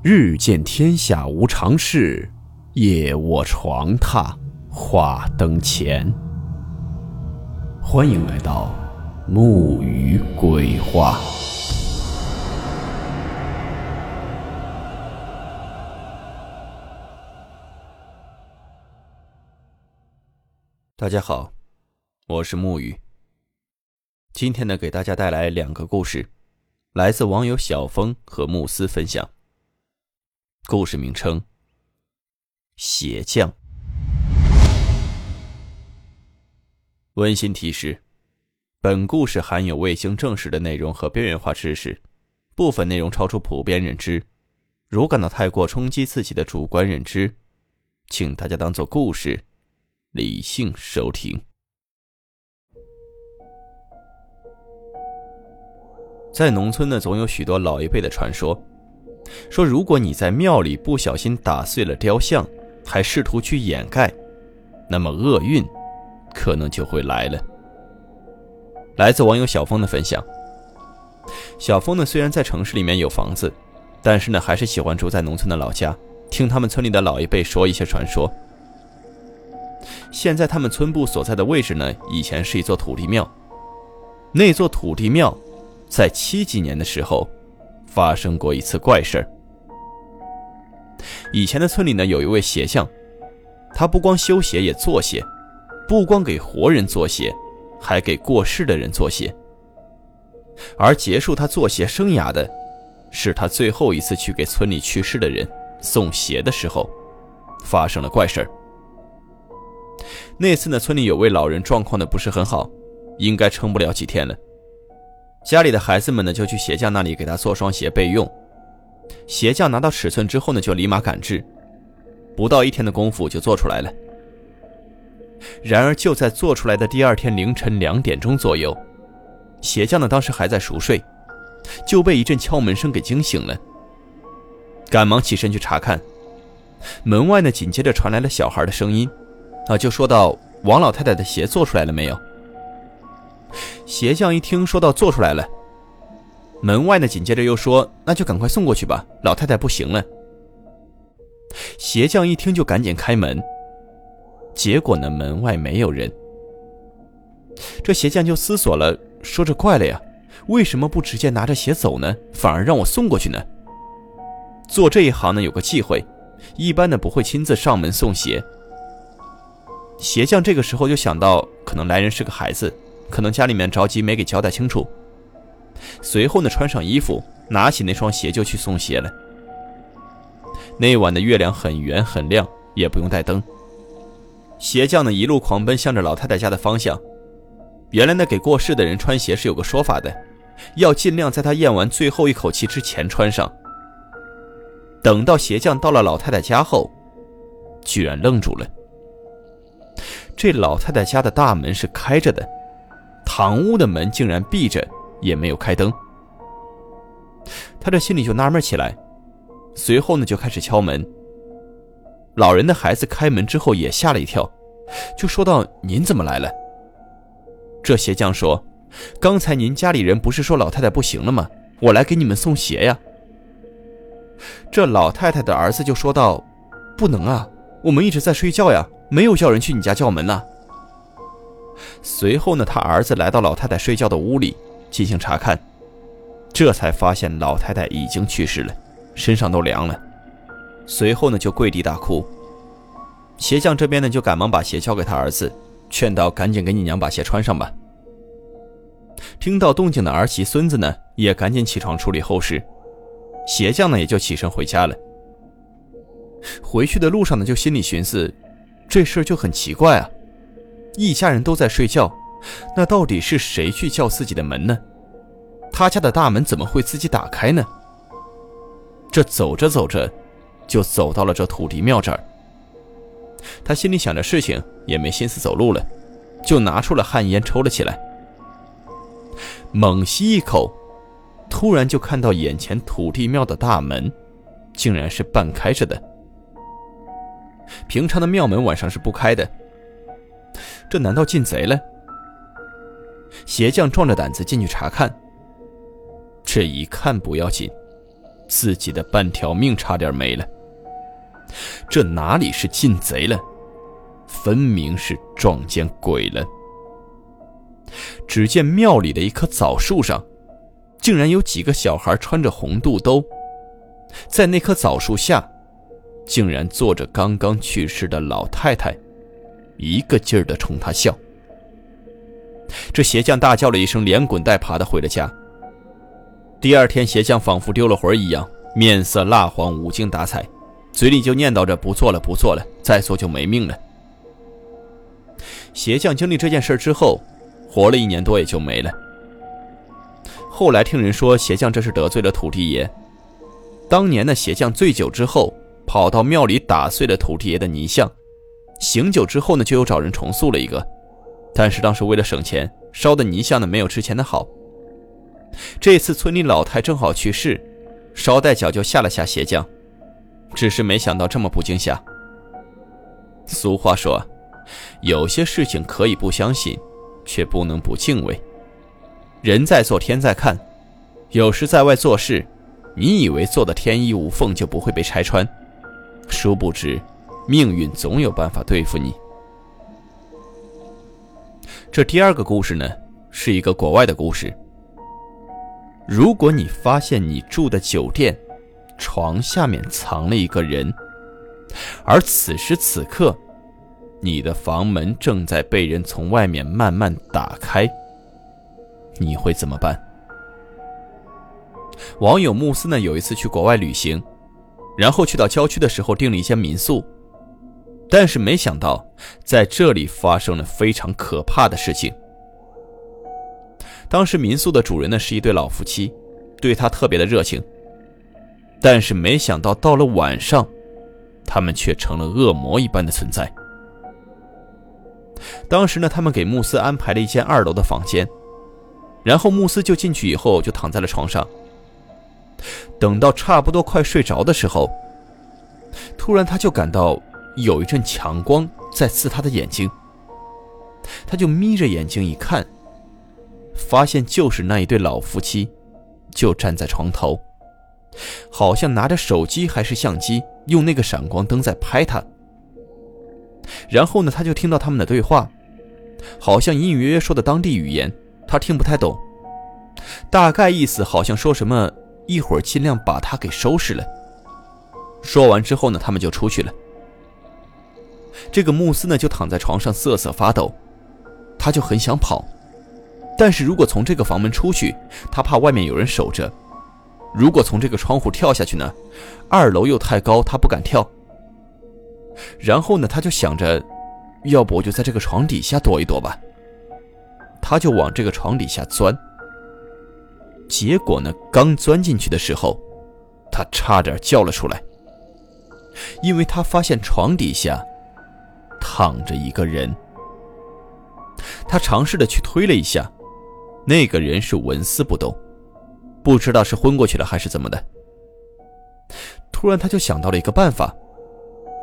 日见天下无常事，夜卧床榻话灯前。欢迎来到木鱼鬼话。大家好，我是木鱼。今天呢，给大家带来两个故事，来自网友小峰和慕斯分享。故事名称：鞋匠。温馨提示：本故事含有未经证实的内容和边缘化知识，部分内容超出普遍认知。如感到太过冲击自己的主观认知，请大家当做故事，理性收听。在农村呢，总有许多老一辈的传说。说，如果你在庙里不小心打碎了雕像，还试图去掩盖，那么厄运可能就会来了。来自网友小峰的分享。小峰呢，虽然在城市里面有房子，但是呢，还是喜欢住在农村的老家，听他们村里的老一辈说一些传说。现在他们村部所在的位置呢，以前是一座土地庙，那座土地庙在七几年的时候。发生过一次怪事儿。以前的村里呢，有一位鞋匠，他不光修鞋，也做鞋，不光给活人做鞋，还给过世的人做鞋。而结束他做鞋生涯的，是他最后一次去给村里去世的人送鞋的时候，发生了怪事儿。那次呢，村里有位老人状况的不是很好，应该撑不了几天了。家里的孩子们呢，就去鞋匠那里给他做双鞋备用。鞋匠拿到尺寸之后呢，就立马赶制，不到一天的功夫就做出来了。然而就在做出来的第二天凌晨两点钟左右，鞋匠呢当时还在熟睡，就被一阵敲门声给惊醒了。赶忙起身去查看，门外呢紧接着传来了小孩的声音，啊，就说到：“王老太太的鞋做出来了没有？”鞋匠一听说到做出来了，门外呢紧接着又说：“那就赶快送过去吧，老太太不行了。”鞋匠一听就赶紧开门，结果呢门外没有人。这鞋匠就思索了，说：“这怪了呀，为什么不直接拿着鞋走呢？反而让我送过去呢？”做这一行呢有个忌讳，一般呢不会亲自上门送鞋。鞋匠这个时候就想到，可能来人是个孩子。可能家里面着急没给交代清楚，随后呢穿上衣服，拿起那双鞋就去送鞋了。那晚的月亮很圆很亮，也不用带灯。鞋匠呢一路狂奔向着老太太家的方向。原来呢给过世的人穿鞋是有个说法的，要尽量在他咽完最后一口气之前穿上。等到鞋匠到了老太太家后，居然愣住了。这老太太家的大门是开着的。堂屋的门竟然闭着，也没有开灯。他这心里就纳闷起来，随后呢就开始敲门。老人的孩子开门之后也吓了一跳，就说道：“您怎么来了？”这鞋匠说：“刚才您家里人不是说老太太不行了吗？我来给你们送鞋呀。”这老太太的儿子就说道：“不能啊，我们一直在睡觉呀，没有叫人去你家叫门呐。”随后呢，他儿子来到老太太睡觉的屋里进行查看，这才发现老太太已经去世了，身上都凉了。随后呢，就跪地大哭。鞋匠这边呢，就赶忙把鞋交给他儿子，劝道：“赶紧给你娘把鞋穿上吧。”听到动静的儿媳孙子呢，也赶紧起床处理后事。鞋匠呢，也就起身回家了。回去的路上呢，就心里寻思，这事儿就很奇怪啊。一家人都在睡觉，那到底是谁去叫自己的门呢？他家的大门怎么会自己打开呢？这走着走着，就走到了这土地庙这儿。他心里想着事情，也没心思走路了，就拿出了旱烟抽了起来。猛吸一口，突然就看到眼前土地庙的大门，竟然是半开着的。平常的庙门晚上是不开的。这难道进贼了？鞋匠壮着胆子进去查看。这一看不要紧，自己的半条命差点没了。这哪里是进贼了，分明是撞见鬼了。只见庙里的一棵枣树上，竟然有几个小孩穿着红肚兜，在那棵枣树下，竟然坐着刚刚去世的老太太，一个劲儿的冲他笑。这鞋匠大叫了一声，连滚带爬的回了家。第二天，鞋匠仿佛丢了魂一样，面色蜡黄，无精打采，嘴里就念叨着：“不做了，不做了，再做就没命了。”鞋匠经历这件事之后。活了一年多也就没了。后来听人说，鞋匠这是得罪了土地爷。当年的鞋匠醉酒之后，跑到庙里打碎了土地爷的泥像。醒酒之后呢，就又找人重塑了一个，但是当时为了省钱，烧的泥像呢没有之前的好。这次村里老太正好去世，捎带脚就吓了下鞋匠，只是没想到这么不惊吓。俗话说，有些事情可以不相信。却不能不敬畏。人在做，天在看。有时在外做事，你以为做的天衣无缝就不会被拆穿，殊不知，命运总有办法对付你。这第二个故事呢，是一个国外的故事。如果你发现你住的酒店床下面藏了一个人，而此时此刻。你的房门正在被人从外面慢慢打开，你会怎么办？网友慕斯呢？有一次去国外旅行，然后去到郊区的时候订了一间民宿，但是没想到在这里发生了非常可怕的事情。当时民宿的主人呢是一对老夫妻，对他特别的热情，但是没想到到了晚上，他们却成了恶魔一般的存在。当时呢，他们给慕斯安排了一间二楼的房间，然后慕斯就进去以后就躺在了床上。等到差不多快睡着的时候，突然他就感到有一阵强光在刺他的眼睛，他就眯着眼睛一看，发现就是那一对老夫妻，就站在床头，好像拿着手机还是相机，用那个闪光灯在拍他。然后呢，他就听到他们的对话，好像隐隐约约说的当地语言，他听不太懂，大概意思好像说什么一会儿尽量把他给收拾了。说完之后呢，他们就出去了。这个慕斯呢就躺在床上瑟瑟发抖，他就很想跑，但是如果从这个房门出去，他怕外面有人守着；如果从这个窗户跳下去呢，二楼又太高，他不敢跳。然后呢，他就想着，要不我就在这个床底下躲一躲吧。他就往这个床底下钻。结果呢，刚钻进去的时候，他差点叫了出来，因为他发现床底下躺着一个人。他尝试的去推了一下，那个人是纹丝不动，不知道是昏过去了还是怎么的。突然，他就想到了一个办法。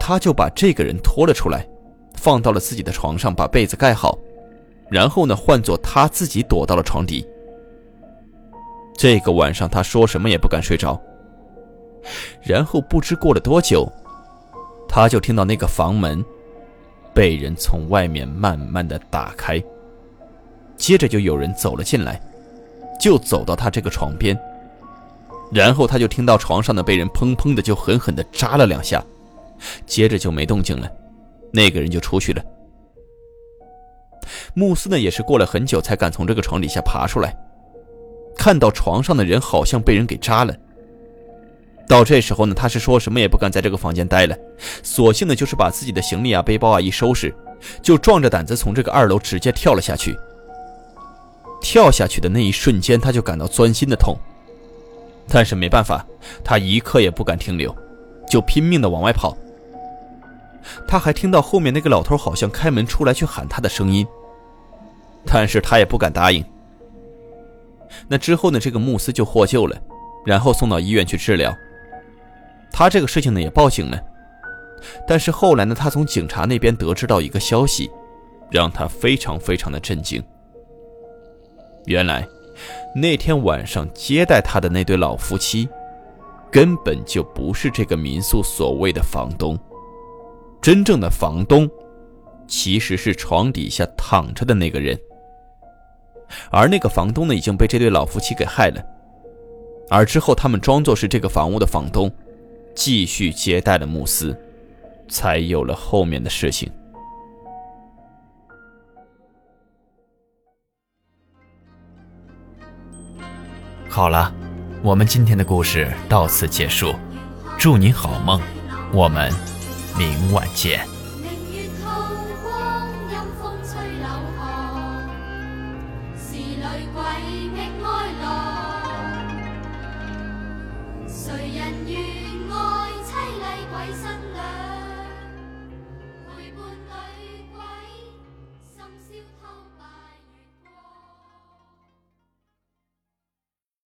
他就把这个人拖了出来，放到了自己的床上，把被子盖好，然后呢，换作他自己躲到了床底。这个晚上，他说什么也不敢睡着。然后不知过了多久，他就听到那个房门被人从外面慢慢的打开，接着就有人走了进来，就走到他这个床边，然后他就听到床上的被人砰砰的就狠狠的扎了两下。接着就没动静了，那个人就出去了。穆斯呢，也是过了很久才敢从这个床底下爬出来，看到床上的人好像被人给扎了。到这时候呢，他是说什么也不敢在这个房间待了，索性的就是把自己的行李啊、背包啊一收拾，就壮着胆子从这个二楼直接跳了下去。跳下去的那一瞬间，他就感到钻心的痛，但是没办法，他一刻也不敢停留，就拼命的往外跑。他还听到后面那个老头好像开门出来去喊他的声音，但是他也不敢答应。那之后呢，这个穆斯就获救了，然后送到医院去治疗。他这个事情呢也报警了，但是后来呢，他从警察那边得知到一个消息，让他非常非常的震惊。原来，那天晚上接待他的那对老夫妻，根本就不是这个民宿所谓的房东。真正的房东，其实是床底下躺着的那个人。而那个房东呢，已经被这对老夫妻给害了。而之后，他们装作是这个房屋的房东，继续接待了慕斯，才有了后面的事情。好了，我们今天的故事到此结束，祝你好梦，我们明晚见。谁人愿爱凄厉鬼新娘？陪伴女鬼深宵